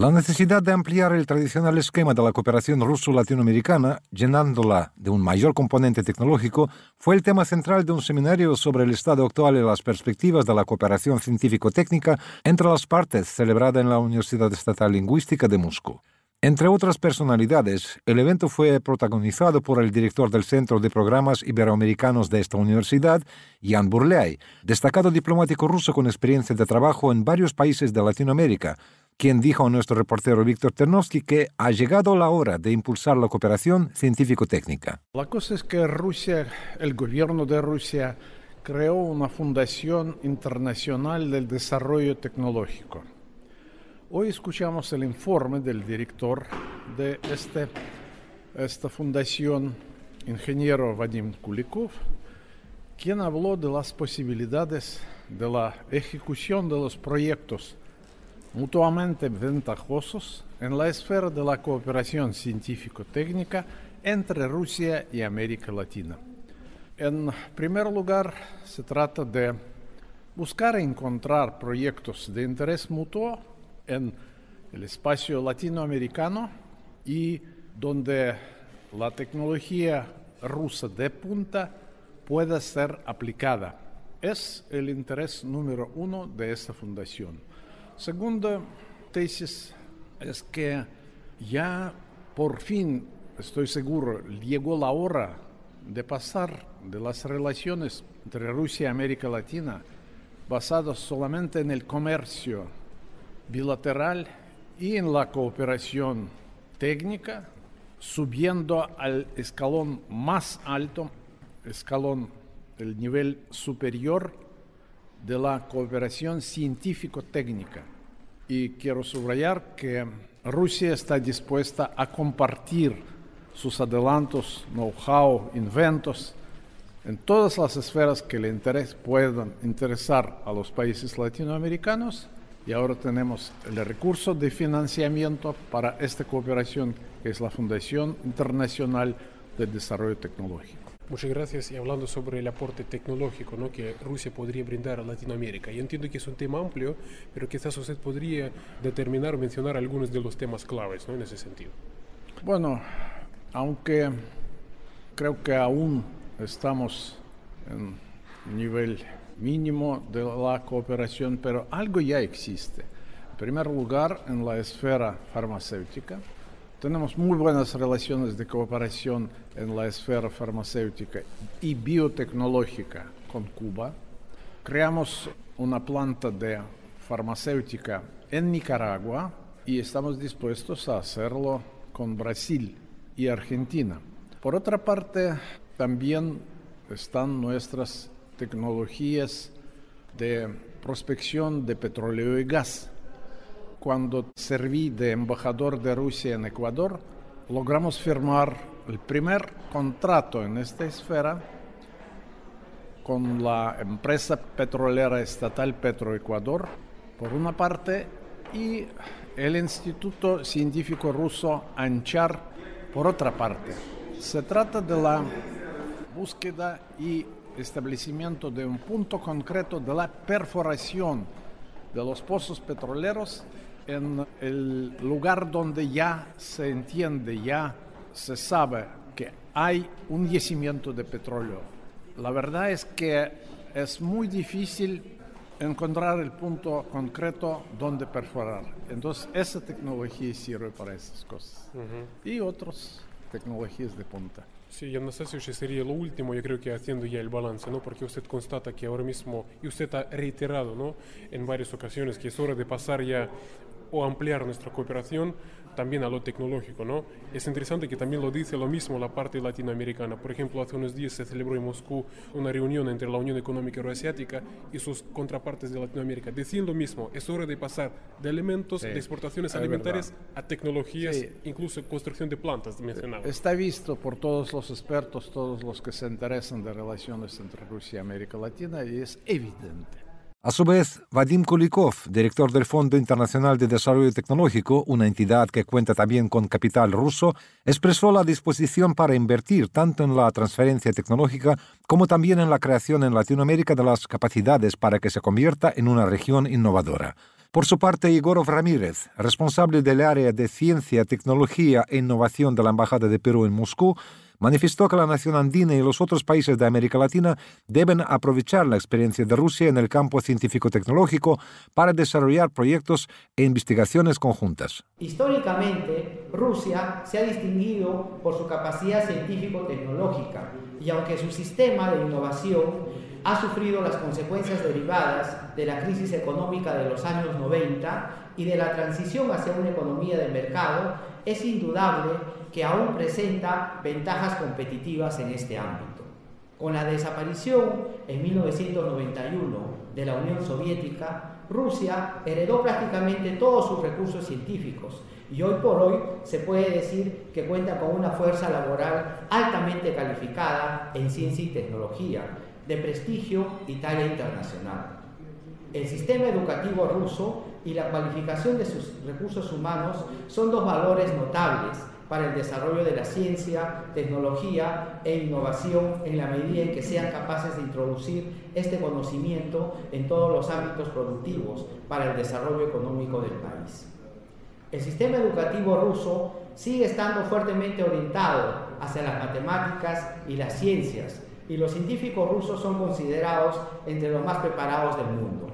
La necesidad de ampliar el tradicional esquema de la cooperación ruso-latinoamericana, llenándola de un mayor componente tecnológico, fue el tema central de un seminario sobre el estado actual y las perspectivas de la cooperación científico-técnica entre las partes celebrada en la Universidad Estatal Lingüística de Moscú. Entre otras personalidades, el evento fue protagonizado por el director del Centro de Programas Iberoamericanos de esta universidad, Jan Burley, destacado diplomático ruso con experiencia de trabajo en varios países de Latinoamérica, quien dijo a nuestro reportero Víctor Ternovsky que ha llegado la hora de impulsar la cooperación científico-técnica. La cosa es que Rusia, el gobierno de Rusia, creó una fundación internacional del desarrollo tecnológico. Hoy escuchamos el informe del director de este, esta fundación, ingeniero Vadim Kulikov, quien habló de las posibilidades de la ejecución de los proyectos mutuamente ventajosos en la esfera de la cooperación científico-técnica entre Rusia y América Latina. En primer lugar, se trata de buscar encontrar proyectos de interés mutuo en el espacio latinoamericano y donde la tecnología rusa de punta pueda ser aplicada. Es el interés número uno de esta fundación. Segunda tesis es que ya por fin, estoy seguro, llegó la hora de pasar de las relaciones entre Rusia y América Latina basadas solamente en el comercio bilateral y en la cooperación técnica, subiendo al escalón más alto, escalón, el nivel superior de la cooperación científico-técnica. Y quiero subrayar que Rusia está dispuesta a compartir sus adelantos, know-how, inventos en todas las esferas que le interés, puedan interesar a los países latinoamericanos. Y ahora tenemos el recurso de financiamiento para esta cooperación, que es la Fundación Internacional de Desarrollo Tecnológico. Muchas gracias. Y hablando sobre el aporte tecnológico ¿no? que Rusia podría brindar a Latinoamérica, yo entiendo que es un tema amplio, pero quizás usted podría determinar o mencionar algunos de los temas claves ¿no? en ese sentido. Bueno, aunque creo que aún estamos en nivel mínimo de la cooperación, pero algo ya existe. En primer lugar, en la esfera farmacéutica, tenemos muy buenas relaciones de cooperación en la esfera farmacéutica y biotecnológica con Cuba. Creamos una planta de farmacéutica en Nicaragua y estamos dispuestos a hacerlo con Brasil y Argentina. Por otra parte, también están nuestras tecnologías de prospección de petróleo y gas cuando serví de embajador de Rusia en Ecuador, logramos firmar el primer contrato en esta esfera con la empresa petrolera estatal Petroecuador, por una parte, y el Instituto Científico Ruso ANCHAR, por otra parte. Se trata de la búsqueda y establecimiento de un punto concreto de la perforación de los pozos petroleros en el lugar donde ya se entiende, ya se sabe que hay un yacimiento de petróleo. La verdad es que es muy difícil encontrar el punto concreto donde perforar. Entonces, esa tecnología sirve para esas cosas. Y otras tecnologías de punta. Sí, ya no sé si sería lo último, yo creo que haciendo ya el balance, ¿no? Porque usted constata que ahora mismo, y usted ha reiterado, ¿no? En varias ocasiones que es hora de pasar ya o ampliar nuestra cooperación también a lo tecnológico, ¿no? Es interesante que también lo dice lo mismo la parte latinoamericana. Por ejemplo, hace unos días se celebró en Moscú una reunión entre la Unión Económica Euroasiática y sus contrapartes de Latinoamérica. Decían lo mismo, es hora de pasar de elementos de exportaciones alimentarias a tecnologías, incluso construcción de plantas mencionadas. Está visto por todos los expertos, todos los que se interesan de relaciones entre Rusia y América Latina y es evidente A su vez, Vadim Kulikov, director del Fondo Internacional de Desarrollo Tecnológico, una entidad que cuenta también con capital ruso, expresó la disposición para invertir tanto en la transferencia tecnológica como también en la creación en Latinoamérica de las capacidades para que se convierta en una región innovadora. Por su parte, Igorov Ramírez, responsable del área de Ciencia, Tecnología e Innovación de la Embajada de Perú en Moscú, manifestó que la nación andina y los otros países de América Latina deben aprovechar la experiencia de Rusia en el campo científico-tecnológico para desarrollar proyectos e investigaciones conjuntas. Históricamente, Rusia se ha distinguido por su capacidad científico-tecnológica y aunque su sistema de innovación ha sufrido las consecuencias derivadas de la crisis económica de los años 90 y de la transición hacia una economía de mercado, es indudable que aún presenta ventajas competitivas en este ámbito. Con la desaparición en 1991 de la Unión Soviética, Rusia heredó prácticamente todos sus recursos científicos y hoy por hoy se puede decir que cuenta con una fuerza laboral altamente calificada en ciencia y tecnología, de prestigio y talla internacional. El sistema educativo ruso y la cualificación de sus recursos humanos son dos valores notables para el desarrollo de la ciencia, tecnología e innovación en la medida en que sean capaces de introducir este conocimiento en todos los ámbitos productivos para el desarrollo económico del país. El sistema educativo ruso sigue estando fuertemente orientado hacia las matemáticas y las ciencias, y los científicos rusos son considerados entre los más preparados del mundo.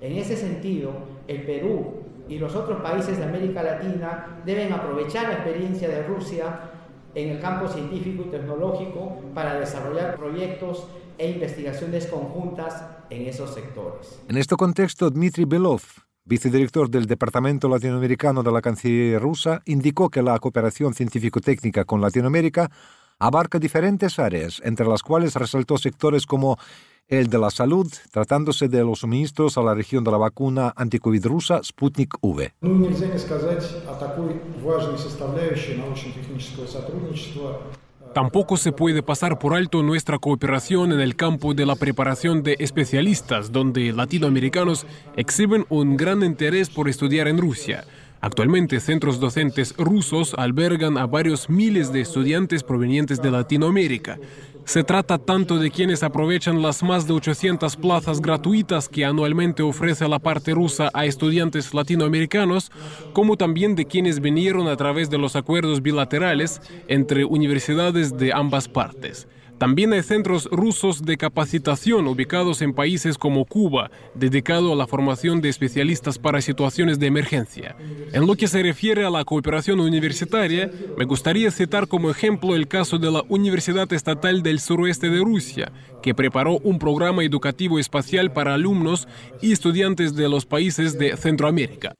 En ese sentido, el Perú y los otros países de América Latina deben aprovechar la experiencia de Rusia en el campo científico y tecnológico para desarrollar proyectos e investigaciones conjuntas en esos sectores. En este contexto, Dmitry Belov, vicedirector del Departamento Latinoamericano de la Cancillería rusa, indicó que la cooperación científico-técnica con Latinoamérica abarca diferentes áreas, entre las cuales resaltó sectores como el de la salud, tratándose de los suministros a la región de la vacuna anticovid rusa Sputnik V. Tampoco se puede pasar por alto nuestra cooperación en el campo de la preparación de especialistas, donde latinoamericanos exhiben un gran interés por estudiar en Rusia. Actualmente, centros docentes rusos albergan a varios miles de estudiantes provenientes de Latinoamérica. Se trata tanto de quienes aprovechan las más de 800 plazas gratuitas que anualmente ofrece la parte rusa a estudiantes latinoamericanos, como también de quienes vinieron a través de los acuerdos bilaterales entre universidades de ambas partes. También hay centros rusos de capacitación ubicados en países como Cuba, dedicado a la formación de especialistas para situaciones de emergencia. En lo que se refiere a la cooperación universitaria, me gustaría citar como ejemplo el caso de la Universidad Estatal del Suroeste de Rusia, que preparó un programa educativo espacial para alumnos y estudiantes de los países de Centroamérica.